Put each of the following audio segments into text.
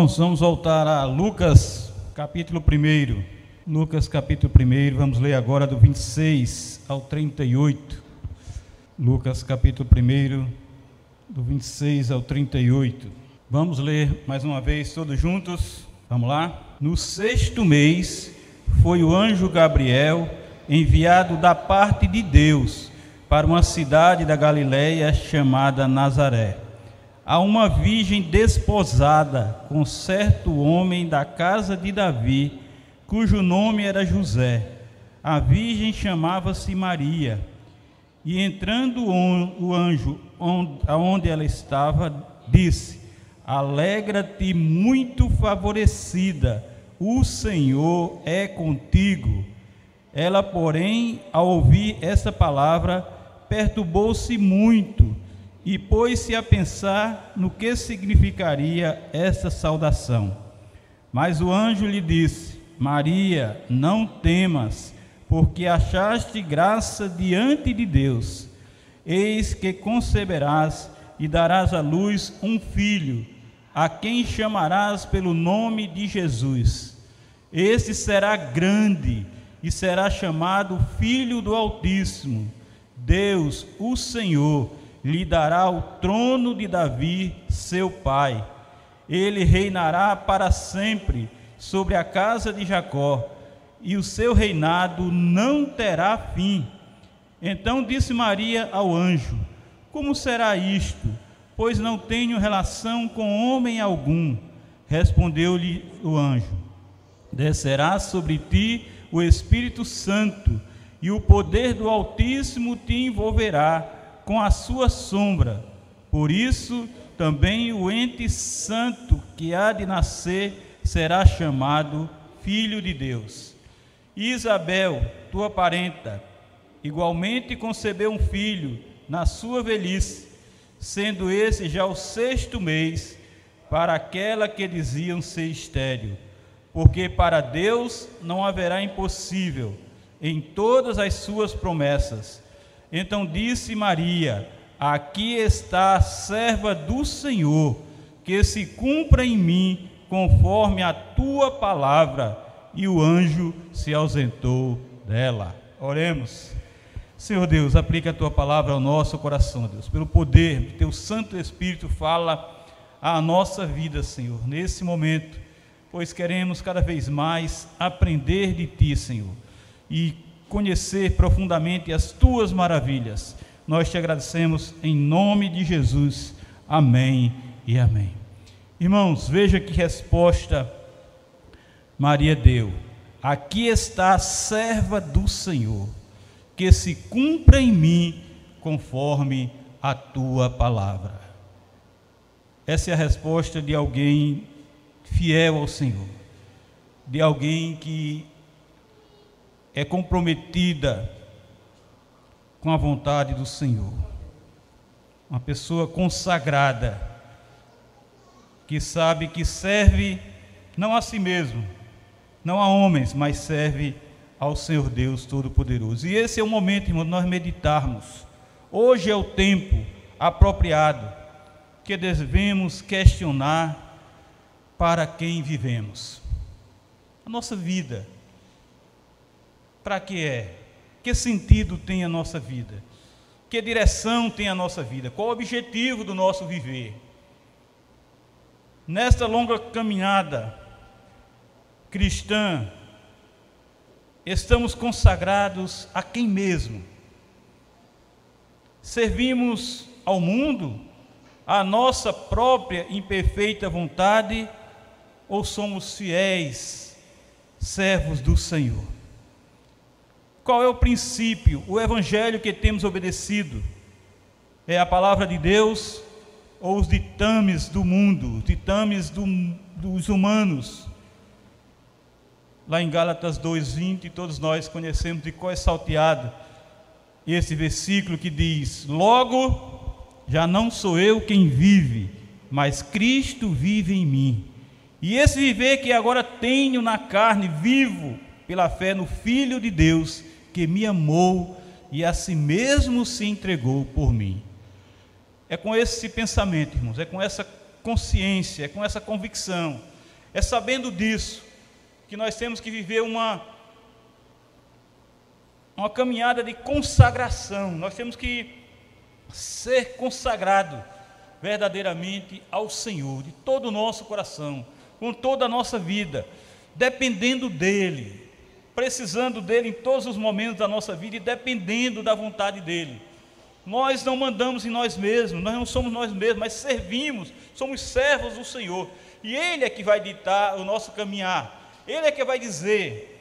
Irmãos, vamos voltar a Lucas, capítulo 1. Lucas, capítulo 1, vamos ler agora do 26 ao 38. Lucas, capítulo 1, do 26 ao 38. Vamos ler mais uma vez todos juntos. Vamos lá? No sexto mês foi o anjo Gabriel enviado da parte de Deus para uma cidade da Galiléia chamada Nazaré a uma virgem desposada com certo homem da casa de Davi, cujo nome era José. A virgem chamava-se Maria. E entrando o anjo aonde ela estava, disse: Alegra-te, muito favorecida, o Senhor é contigo. Ela, porém, ao ouvir essa palavra, perturbou-se muito e pôs-se a pensar no que significaria essa saudação. Mas o anjo lhe disse: Maria, não temas, porque achaste graça diante de Deus. Eis que conceberás e darás à luz um filho, a quem chamarás pelo nome de Jesus. Esse será grande e será chamado Filho do Altíssimo. Deus, o Senhor, lhe dará o trono de Davi, seu pai. Ele reinará para sempre sobre a casa de Jacó, e o seu reinado não terá fim. Então disse Maria ao anjo: Como será isto? Pois não tenho relação com homem algum. Respondeu-lhe o anjo: Descerá sobre ti o Espírito Santo, e o poder do Altíssimo te envolverá com a sua sombra. Por isso, também o ente santo que há de nascer será chamado Filho de Deus. Isabel, tua parenta, igualmente concebeu um filho na sua velhice, sendo esse já o sexto mês para aquela que diziam ser estéril, porque para Deus não haverá impossível em todas as suas promessas. Então disse Maria: Aqui está a serva do Senhor, que se cumpra em mim conforme a tua palavra. E o anjo se ausentou dela. Oremos. Senhor Deus, aplica a tua palavra ao nosso coração, Deus. Pelo poder do teu Santo Espírito, fala à nossa vida, Senhor, nesse momento, pois queremos cada vez mais aprender de ti, Senhor, e conhecer profundamente as tuas maravilhas. Nós te agradecemos em nome de Jesus. Amém e amém. Irmãos, veja que resposta Maria deu. Aqui está a serva do Senhor, que se cumpra em mim conforme a tua palavra. Essa é a resposta de alguém fiel ao Senhor, de alguém que é comprometida com a vontade do Senhor. Uma pessoa consagrada, que sabe que serve não a si mesmo, não a homens, mas serve ao Senhor Deus Todo-Poderoso. E esse é o momento, irmão, de nós meditarmos. Hoje é o tempo apropriado que devemos questionar para quem vivemos. A nossa vida para que é? Que sentido tem a nossa vida? Que direção tem a nossa vida? Qual o objetivo do nosso viver? Nesta longa caminhada cristã, estamos consagrados a quem mesmo? Servimos ao mundo, à nossa própria imperfeita vontade, ou somos fiéis servos do Senhor? Qual é o princípio, o evangelho que temos obedecido? É a palavra de Deus ou os ditames do mundo, os ditames do, dos humanos? Lá em Gálatas 2:20, todos nós conhecemos de qual é salteado esse versículo que diz: Logo, já não sou eu quem vive, mas Cristo vive em mim. E esse viver que agora tenho na carne, vivo pela fé no Filho de Deus, que me amou e a si mesmo se entregou por mim. É com esse pensamento, irmãos, é com essa consciência, é com essa convicção É sabendo disso que nós temos que viver uma uma caminhada de consagração. Nós temos que ser consagrado verdadeiramente ao Senhor, de todo o nosso coração, com toda a nossa vida, dependendo dEle, precisando dEle em todos os momentos da nossa vida e dependendo da vontade dEle. Nós não mandamos em nós mesmos, nós não somos nós mesmos, mas servimos, somos servos do Senhor. E Ele é que vai ditar o nosso caminhar, Ele é que vai dizer.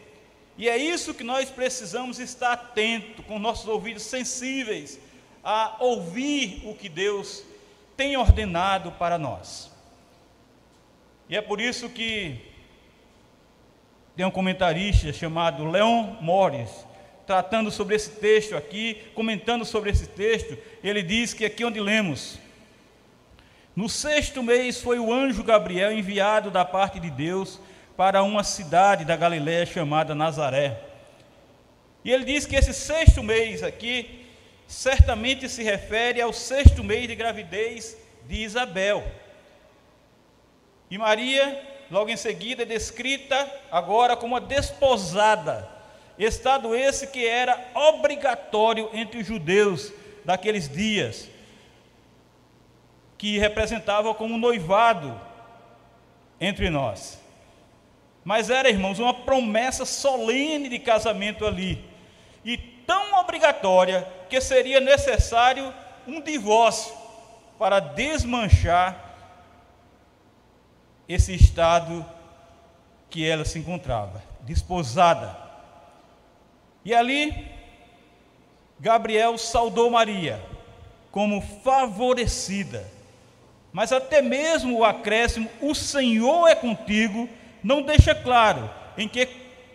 E é isso que nós precisamos estar atento, com nossos ouvidos sensíveis, a ouvir o que Deus tem ordenado para nós. E é por isso que tem um comentarista chamado Leon Morris, tratando sobre esse texto aqui, comentando sobre esse texto, ele diz que aqui onde lemos, no sexto mês foi o anjo Gabriel enviado da parte de Deus para uma cidade da Galiléia chamada Nazaré. E ele diz que esse sexto mês aqui certamente se refere ao sexto mês de gravidez de Isabel. E Maria, logo em seguida, é descrita agora como a desposada estado esse que era obrigatório entre os judeus daqueles dias, que representava como noivado entre nós. Mas era, irmãos, uma promessa solene de casamento ali, e tão obrigatória que seria necessário um divórcio para desmanchar esse estado que ela se encontrava, desposada. E ali, Gabriel saudou Maria como favorecida. Mas até mesmo o acréscimo, o Senhor é contigo, não deixa claro em que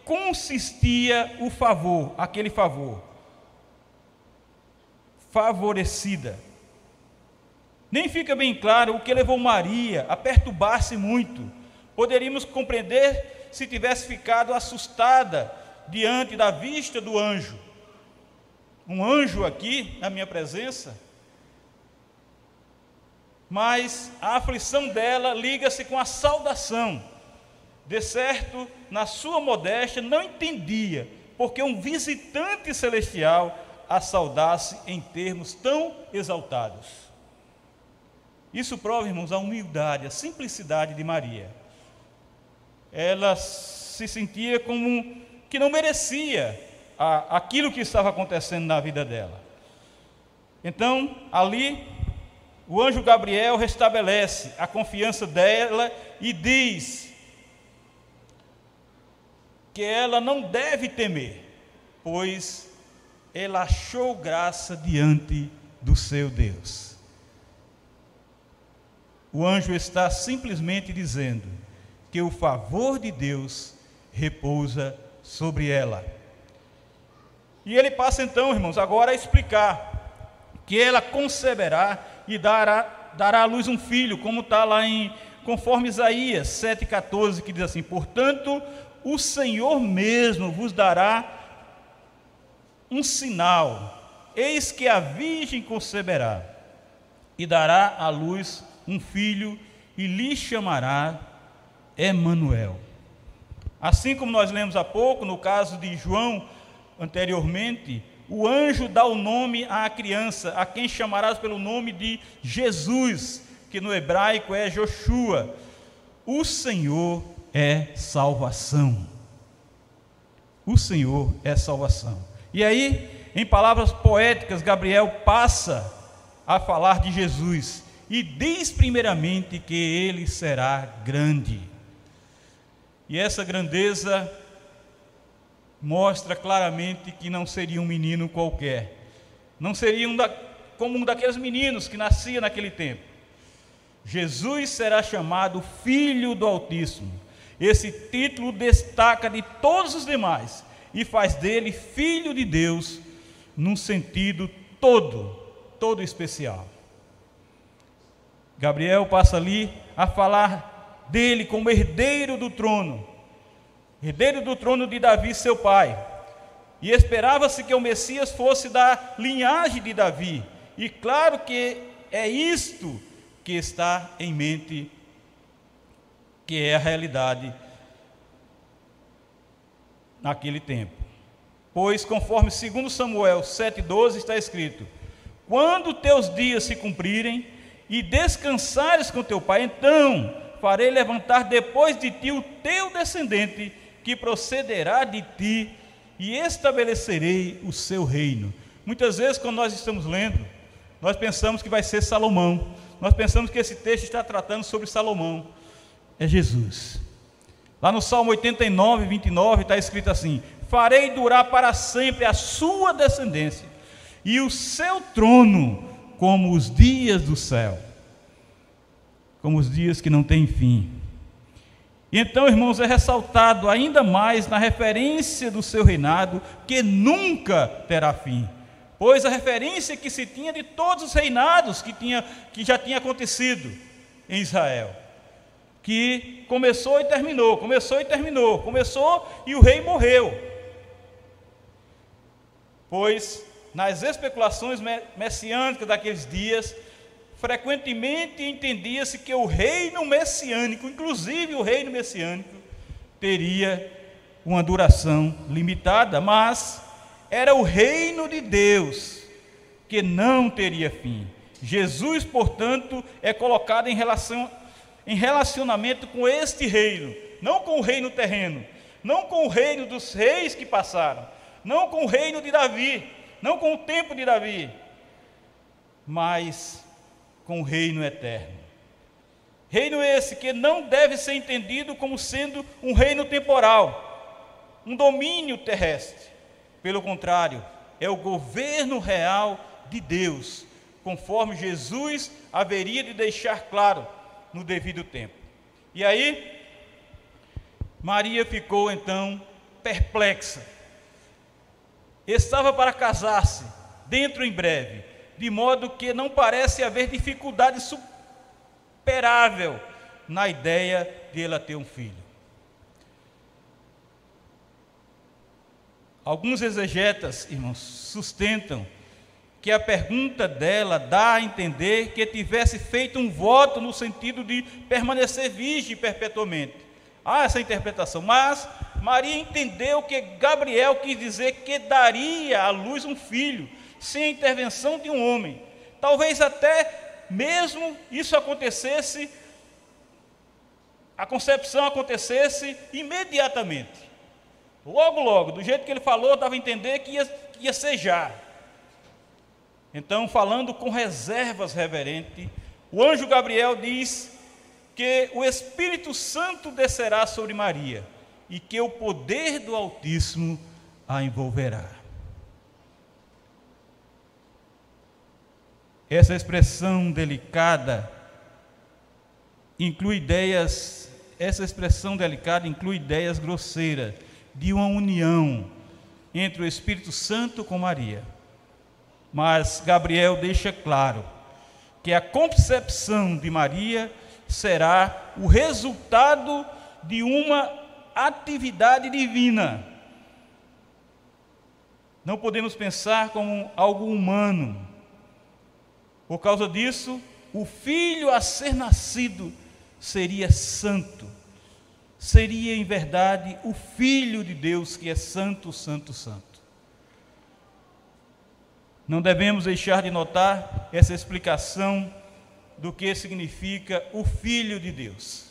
consistia o favor, aquele favor. Favorecida. Nem fica bem claro o que levou Maria a perturbar-se muito. Poderíamos compreender se tivesse ficado assustada diante da vista do anjo. Um anjo aqui na minha presença. Mas a aflição dela liga-se com a saudação. De certo, na sua modéstia, não entendia porque um visitante celestial a saudasse em termos tão exaltados. Isso prova, irmãos, a humildade, a simplicidade de Maria. Ela se sentia como que não merecia a, aquilo que estava acontecendo na vida dela. Então, ali, o anjo Gabriel restabelece a confiança dela e diz que ela não deve temer, pois ela achou graça diante do seu Deus. O anjo está simplesmente dizendo que o favor de Deus repousa sobre ela. E ele passa então, irmãos, agora a explicar que ela conceberá e dará, dará à luz um filho, como está lá em, conforme Isaías 7,14, que diz assim: Portanto, o Senhor mesmo vos dará um sinal, eis que a virgem conceberá e dará à luz um filho e lhe chamará Emanuel. Assim como nós lemos há pouco, no caso de João, anteriormente, o anjo dá o nome à criança, a quem chamarás pelo nome de Jesus, que no hebraico é Joshua. O Senhor é salvação. O Senhor é salvação. E aí, em palavras poéticas, Gabriel passa a falar de Jesus e diz primeiramente que ele será grande. E essa grandeza mostra claramente que não seria um menino qualquer, não seria um da, como um daqueles meninos que nascia naquele tempo. Jesus será chamado Filho do Altíssimo. Esse título destaca de todos os demais e faz dele Filho de Deus num sentido todo, todo especial. Gabriel passa ali a falar dele como herdeiro do trono, herdeiro do trono de Davi, seu pai. E esperava-se que o Messias fosse da linhagem de Davi. E claro que é isto que está em mente que é a realidade naquele tempo. Pois, conforme 2 Samuel 7,12 está escrito: Quando teus dias se cumprirem e descansares com teu pai, então farei levantar depois de ti o teu descendente, que procederá de ti, e estabelecerei o seu reino. Muitas vezes, quando nós estamos lendo, nós pensamos que vai ser Salomão, nós pensamos que esse texto está tratando sobre Salomão. É Jesus. Lá no Salmo 89, 29 está escrito assim: farei durar para sempre a sua descendência e o seu trono como os dias do céu, como os dias que não têm fim. E então, irmãos, é ressaltado ainda mais na referência do seu reinado, que nunca terá fim. Pois a referência que se tinha de todos os reinados que, tinha, que já tinha acontecido em Israel, que começou e terminou, começou e terminou, começou e o rei morreu pois nas especulações messiânicas daqueles dias, frequentemente entendia-se que o reino messiânico, inclusive o reino messiânico, teria uma duração limitada, mas era o reino de Deus que não teria fim. Jesus, portanto, é colocado em, relação, em relacionamento com este reino, não com o reino terreno, não com o reino dos reis que passaram, não com o reino de Davi, não com o tempo de Davi, mas com o reino eterno. Reino esse que não deve ser entendido como sendo um reino temporal, um domínio terrestre. Pelo contrário, é o governo real de Deus, conforme Jesus haveria de deixar claro no devido tempo. E aí, Maria ficou então perplexa estava para casar-se dentro em breve, de modo que não parece haver dificuldade superável na ideia de ela ter um filho. Alguns exegetas, irmãos, sustentam que a pergunta dela dá a entender que tivesse feito um voto no sentido de permanecer virgem perpetuamente. Há essa interpretação, mas Maria entendeu que Gabriel quis dizer que daria à luz um filho, sem a intervenção de um homem. Talvez até mesmo isso acontecesse, a concepção acontecesse imediatamente. Logo, logo, do jeito que ele falou, dava a entender que ia, que ia ser já. Então, falando com reservas reverente, o anjo Gabriel diz que o Espírito Santo descerá sobre Maria e que o poder do Altíssimo a envolverá. Essa expressão delicada inclui ideias, essa expressão delicada inclui ideias grosseiras de uma união entre o Espírito Santo com Maria. Mas Gabriel deixa claro que a concepção de Maria será o resultado de uma atividade divina. Não podemos pensar como algo humano. Por causa disso, o filho a ser nascido seria santo. Seria, em verdade, o filho de Deus que é santo, santo, santo. Não devemos deixar de notar essa explicação do que significa o filho de Deus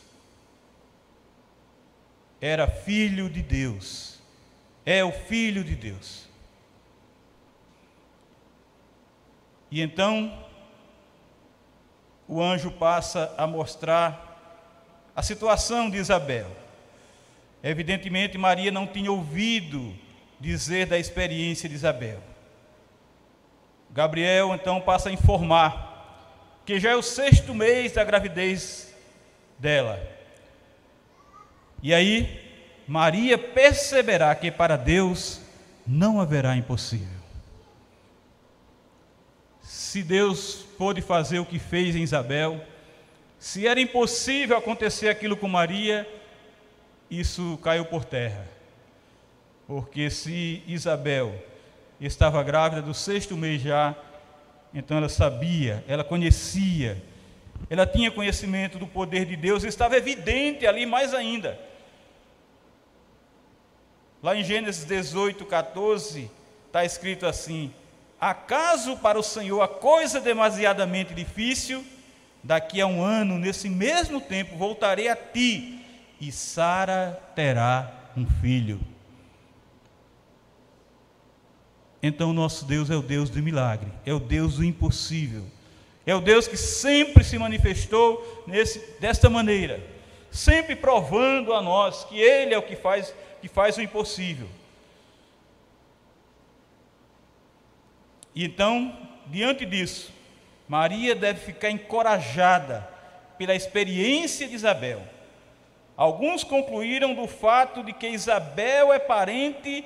era filho de Deus, é o filho de Deus. E então, o anjo passa a mostrar a situação de Isabel. Evidentemente, Maria não tinha ouvido dizer da experiência de Isabel. Gabriel então passa a informar que já é o sexto mês da gravidez dela. E aí, Maria perceberá que para Deus não haverá impossível. Se Deus pôde fazer o que fez em Isabel, se era impossível acontecer aquilo com Maria, isso caiu por terra. Porque se Isabel estava grávida do sexto mês já, então ela sabia, ela conhecia ela tinha conhecimento do poder de Deus, estava evidente ali mais ainda. Lá em Gênesis 18, 14, está escrito assim: Acaso para o Senhor a coisa demasiadamente difícil? Daqui a um ano, nesse mesmo tempo, voltarei a ti, e Sara terá um filho. Então, nosso Deus é o Deus do milagre, é o Deus do impossível. É o Deus que sempre se manifestou nesse, desta maneira, sempre provando a nós que Ele é o que faz, que faz o impossível. E então, diante disso, Maria deve ficar encorajada pela experiência de Isabel. Alguns concluíram do fato de que Isabel é parente,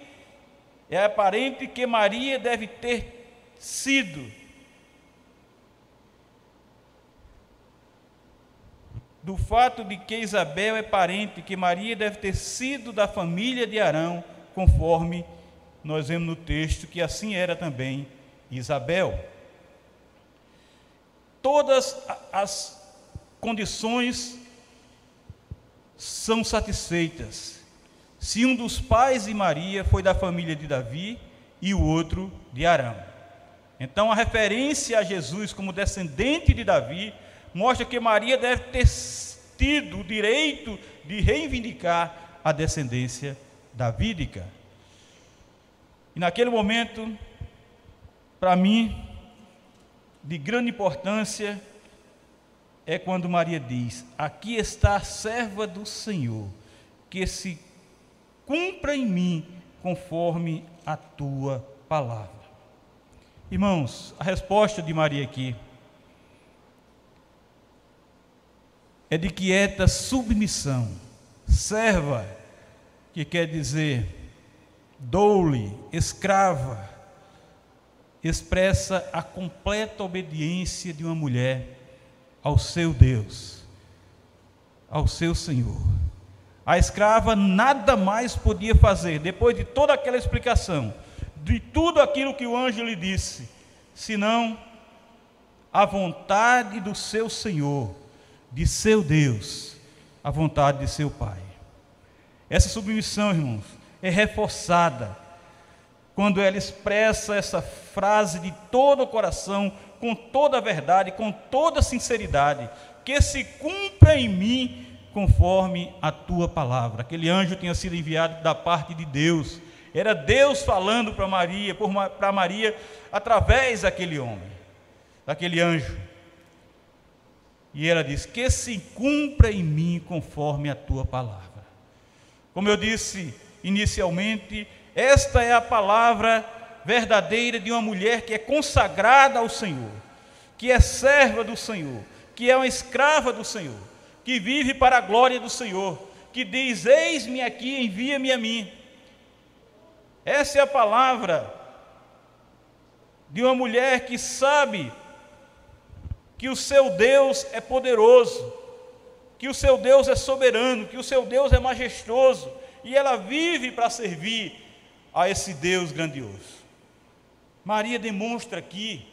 é aparente que Maria deve ter sido do fato de que Isabel é parente, que Maria deve ter sido da família de Arão, conforme nós vemos no texto que assim era também Isabel. Todas as condições são satisfeitas. Se um dos pais de Maria foi da família de Davi e o outro de Arão. Então a referência a Jesus como descendente de Davi mostra que Maria deve ter tido o direito de reivindicar a descendência davídica. E naquele momento, para mim, de grande importância, é quando Maria diz: Aqui está a serva do Senhor, que se cumpra em mim conforme a tua palavra. Irmãos, a resposta de Maria aqui é de quieta submissão. Serva, que quer dizer doule, escrava, expressa a completa obediência de uma mulher ao seu Deus, ao seu Senhor. A escrava nada mais podia fazer, depois de toda aquela explicação, de tudo aquilo que o anjo lhe disse, senão a vontade do seu Senhor de seu Deus à vontade de seu Pai. Essa submissão, irmãos, é reforçada quando ela expressa essa frase de todo o coração, com toda a verdade, com toda a sinceridade, que se cumpra em mim conforme a tua palavra. Aquele anjo tinha sido enviado da parte de Deus. Era Deus falando para Maria, para Maria através daquele homem, daquele anjo. E ela diz: Que se cumpra em mim conforme a tua palavra. Como eu disse inicialmente, esta é a palavra verdadeira de uma mulher que é consagrada ao Senhor, que é serva do Senhor, que é uma escrava do Senhor, que vive para a glória do Senhor, que diz: Eis-me aqui, envia-me a mim. Essa é a palavra de uma mulher que sabe que o seu Deus é poderoso, que o seu Deus é soberano, que o seu Deus é majestoso, e ela vive para servir a esse Deus grandioso. Maria demonstra aqui,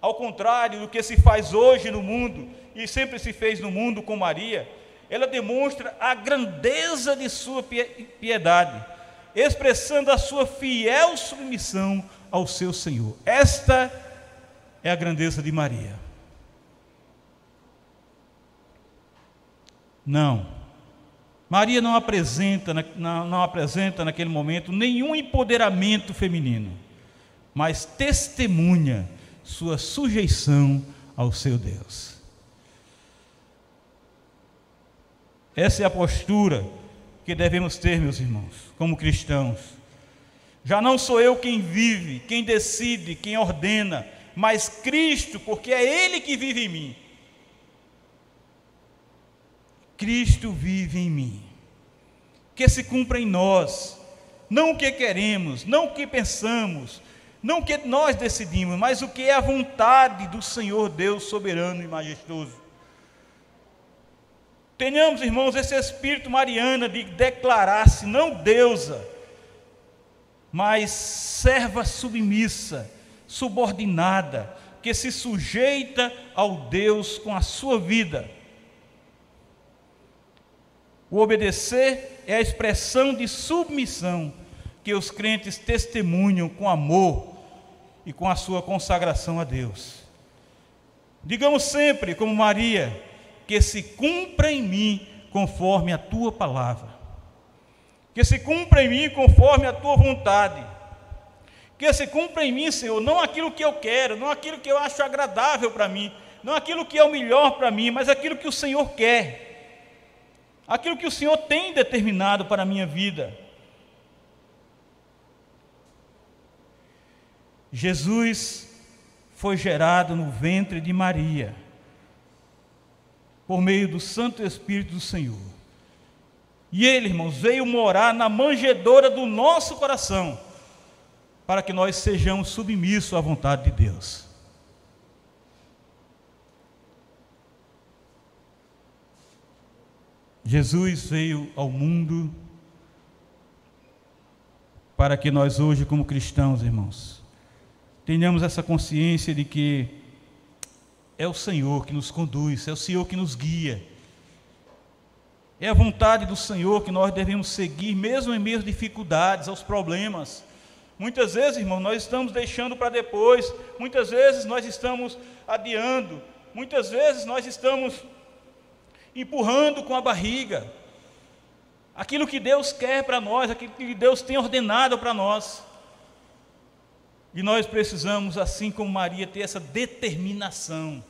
ao contrário do que se faz hoje no mundo, e sempre se fez no mundo com Maria, ela demonstra a grandeza de sua piedade, expressando a sua fiel submissão ao seu Senhor. Esta é a grandeza de Maria. Não. Maria não apresenta, não, não apresenta naquele momento nenhum empoderamento feminino, mas testemunha sua sujeição ao seu Deus. Essa é a postura que devemos ter, meus irmãos, como cristãos. Já não sou eu quem vive, quem decide, quem ordena, mas Cristo, porque é Ele que vive em mim. Cristo vive em mim. Que se cumpra em nós, não o que queremos, não o que pensamos, não o que nós decidimos, mas o que é a vontade do Senhor Deus soberano e majestoso. Tenhamos, irmãos, esse espírito mariana de declarar-se não deusa, mas serva submissa, subordinada, que se sujeita ao Deus com a sua vida. O obedecer é a expressão de submissão que os crentes testemunham com amor e com a sua consagração a Deus. Digamos sempre, como Maria, que se cumpra em mim conforme a tua palavra, que se cumpra em mim conforme a tua vontade, que se cumpra em mim, Senhor, não aquilo que eu quero, não aquilo que eu acho agradável para mim, não aquilo que é o melhor para mim, mas aquilo que o Senhor quer, aquilo que o Senhor tem determinado para a minha vida. Jesus foi gerado no ventre de Maria, por meio do Santo Espírito do Senhor. E ele, irmãos, veio morar na manjedoura do nosso coração, para que nós sejamos submissos à vontade de Deus. Jesus veio ao mundo para que nós hoje, como cristãos, irmãos, tenhamos essa consciência de que é o Senhor que nos conduz, é o Senhor que nos guia. É a vontade do Senhor que nós devemos seguir, mesmo em meio às dificuldades, aos problemas. Muitas vezes, irmão, nós estamos deixando para depois, muitas vezes nós estamos adiando, muitas vezes nós estamos empurrando com a barriga aquilo que Deus quer para nós, aquilo que Deus tem ordenado para nós. E nós precisamos, assim como Maria, ter essa determinação,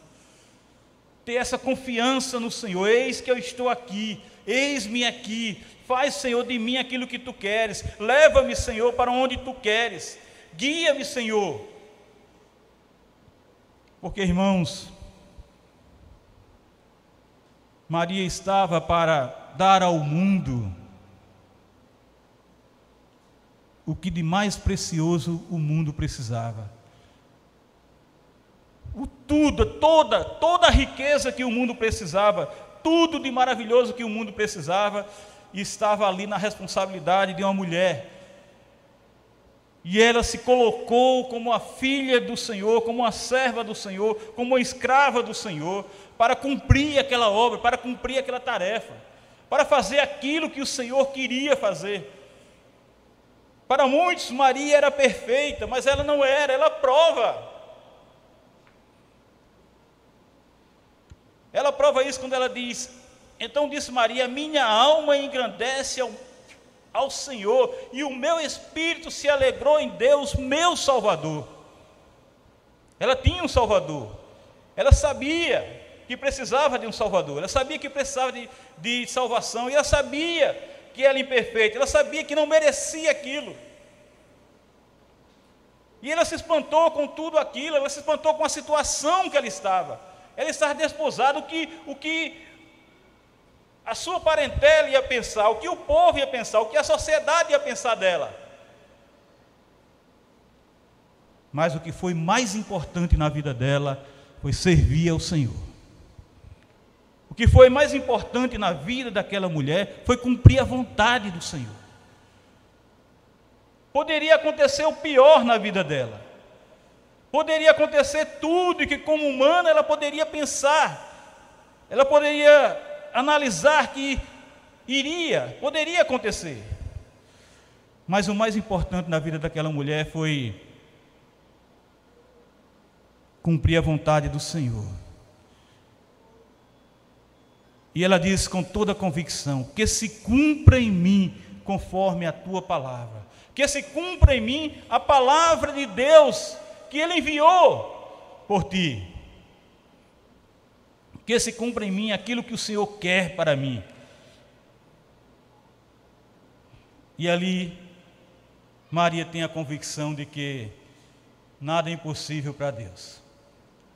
ter essa confiança no Senhor. Eis que eu estou aqui, eis-me aqui, faz, Senhor, de mim aquilo que tu queres, leva-me, Senhor, para onde tu queres, guia-me, Senhor. Porque, irmãos, Maria estava para dar ao mundo o que de mais precioso o mundo precisava. O tudo, toda, toda a riqueza que o mundo precisava, tudo de maravilhoso que o mundo precisava, estava ali na responsabilidade de uma mulher. E ela se colocou como a filha do Senhor, como uma serva do Senhor, como uma escrava do Senhor, para cumprir aquela obra, para cumprir aquela tarefa, para fazer aquilo que o Senhor queria fazer. Para muitos, Maria era perfeita, mas ela não era, ela prova. Ela prova isso quando ela diz: Então disse Maria: Minha alma engrandece ao, ao Senhor, e o meu espírito se alegrou em Deus, meu Salvador. Ela tinha um Salvador, ela sabia que precisava de um Salvador, ela sabia que precisava de, de salvação, e ela sabia que ela imperfeita, ela sabia que não merecia aquilo. E ela se espantou com tudo aquilo, ela se espantou com a situação que ela estava. Ela estava desposada, o que, o que a sua parentela ia pensar, o que o povo ia pensar, o que a sociedade ia pensar dela. Mas o que foi mais importante na vida dela foi servir ao Senhor. O que foi mais importante na vida daquela mulher foi cumprir a vontade do Senhor. Poderia acontecer o pior na vida dela. Poderia acontecer tudo que, como humana, ela poderia pensar. Ela poderia analisar que iria, poderia acontecer. Mas o mais importante na vida daquela mulher foi cumprir a vontade do Senhor. E ela diz com toda convicção: que se cumpra em mim conforme a tua palavra. Que se cumpra em mim a palavra de Deus que Ele enviou por ti. Que se cumpra em mim aquilo que o Senhor quer para mim. E ali, Maria tem a convicção de que nada é impossível para Deus.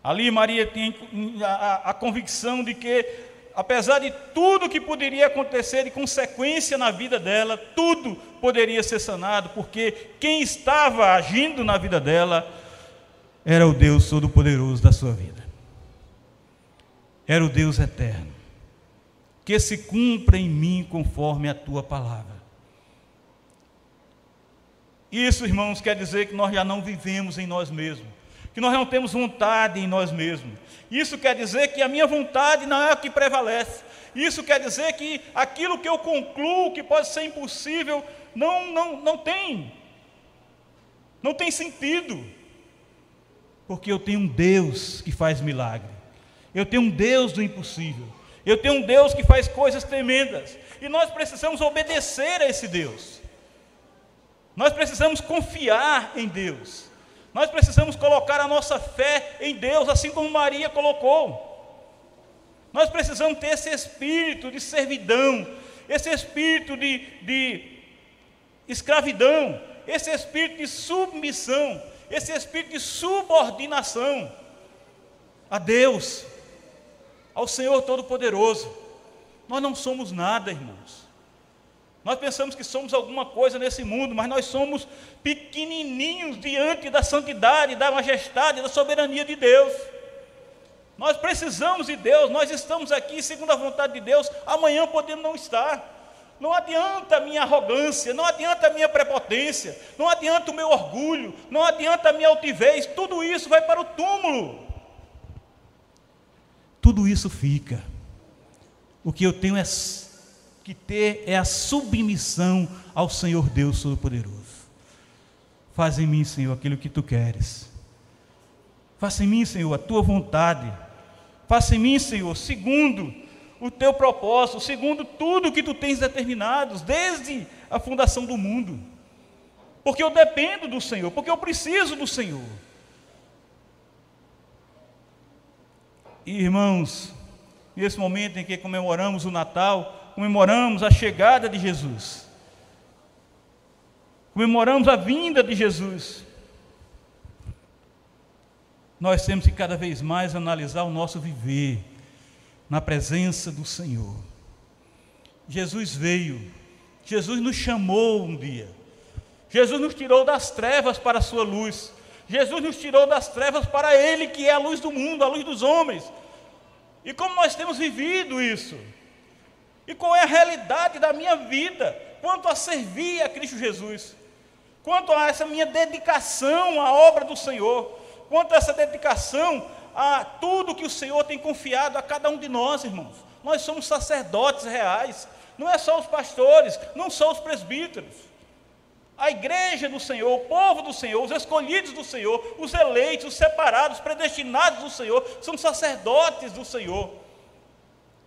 Ali, Maria tem a, a, a convicção de que, apesar de tudo que poderia acontecer de consequência na vida dela, tudo poderia ser sanado, porque quem estava agindo na vida dela era o Deus Todo-Poderoso da sua vida. Era o Deus eterno. Que se cumpra em mim conforme a tua palavra. Isso, irmãos, quer dizer que nós já não vivemos em nós mesmos, que nós não temos vontade em nós mesmos. Isso quer dizer que a minha vontade não é a que prevalece. Isso quer dizer que aquilo que eu concluo que pode ser impossível não, não, não tem. Não tem sentido. Porque eu tenho um Deus que faz milagre. Eu tenho um Deus do impossível. Eu tenho um Deus que faz coisas tremendas. E nós precisamos obedecer a esse Deus. Nós precisamos confiar em Deus. Nós precisamos colocar a nossa fé em Deus, assim como Maria colocou. Nós precisamos ter esse espírito de servidão, esse espírito de, de escravidão, esse espírito de submissão, esse espírito de subordinação a Deus, ao Senhor Todo-Poderoso. Nós não somos nada, irmãos. Nós pensamos que somos alguma coisa nesse mundo, mas nós somos pequenininhos diante da santidade, da majestade, da soberania de Deus. Nós precisamos de Deus, nós estamos aqui segundo a vontade de Deus, amanhã podemos não estar. Não adianta a minha arrogância, não adianta a minha prepotência, não adianta o meu orgulho, não adianta a minha altivez, tudo isso vai para o túmulo. Tudo isso fica. O que eu tenho é que ter é a submissão ao Senhor Deus Todo-Poderoso. Faz em mim, Senhor, aquilo que tu queres. Faça em mim, Senhor, a tua vontade. Faça em mim, Senhor, segundo o teu propósito, segundo tudo que tu tens determinado, desde a fundação do mundo. Porque eu dependo do Senhor, porque eu preciso do Senhor. Irmãos, nesse momento em que comemoramos o Natal, comemoramos a chegada de Jesus, comemoramos a vinda de Jesus, nós temos que cada vez mais analisar o nosso viver na presença do Senhor. Jesus veio, Jesus nos chamou um dia, Jesus nos tirou das trevas para a sua luz, Jesus nos tirou das trevas para Ele, que é a luz do mundo, a luz dos homens. E como nós temos vivido isso? E qual é a realidade da minha vida quanto a servir a Cristo Jesus? Quanto a essa minha dedicação à obra do Senhor? Quanto a essa dedicação a tudo que o Senhor tem confiado a cada um de nós, irmãos? Nós somos sacerdotes reais, não é só os pastores, não são os presbíteros. A igreja do Senhor, o povo do Senhor, os escolhidos do Senhor, os eleitos, os separados, predestinados do Senhor, são sacerdotes do Senhor.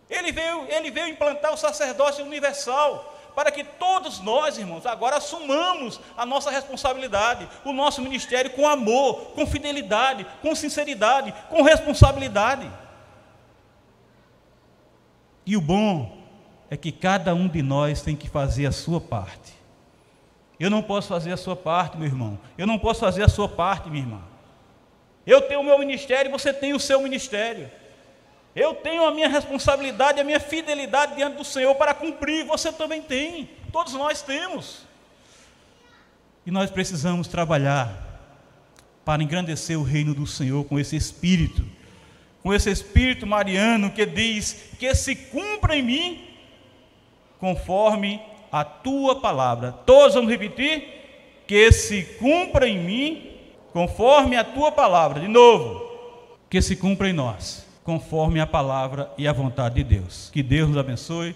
Ele veio, ele veio implantar o sacerdócio universal, para que todos nós, irmãos, agora assumamos a nossa responsabilidade, o nosso ministério com amor, com fidelidade, com sinceridade, com responsabilidade. E o bom é que cada um de nós tem que fazer a sua parte. Eu não posso fazer a sua parte, meu irmão. Eu não posso fazer a sua parte, minha irmã. Eu tenho o meu ministério, você tem o seu ministério. Eu tenho a minha responsabilidade, a minha fidelidade diante do Senhor para cumprir, você também tem, todos nós temos. E nós precisamos trabalhar para engrandecer o reino do Senhor com esse espírito, com esse espírito mariano que diz: que se cumpra em mim conforme a tua palavra. Todos vamos repetir: que se cumpra em mim conforme a tua palavra. De novo, que se cumpra em nós conforme a palavra e a vontade de Deus. Que Deus nos abençoe.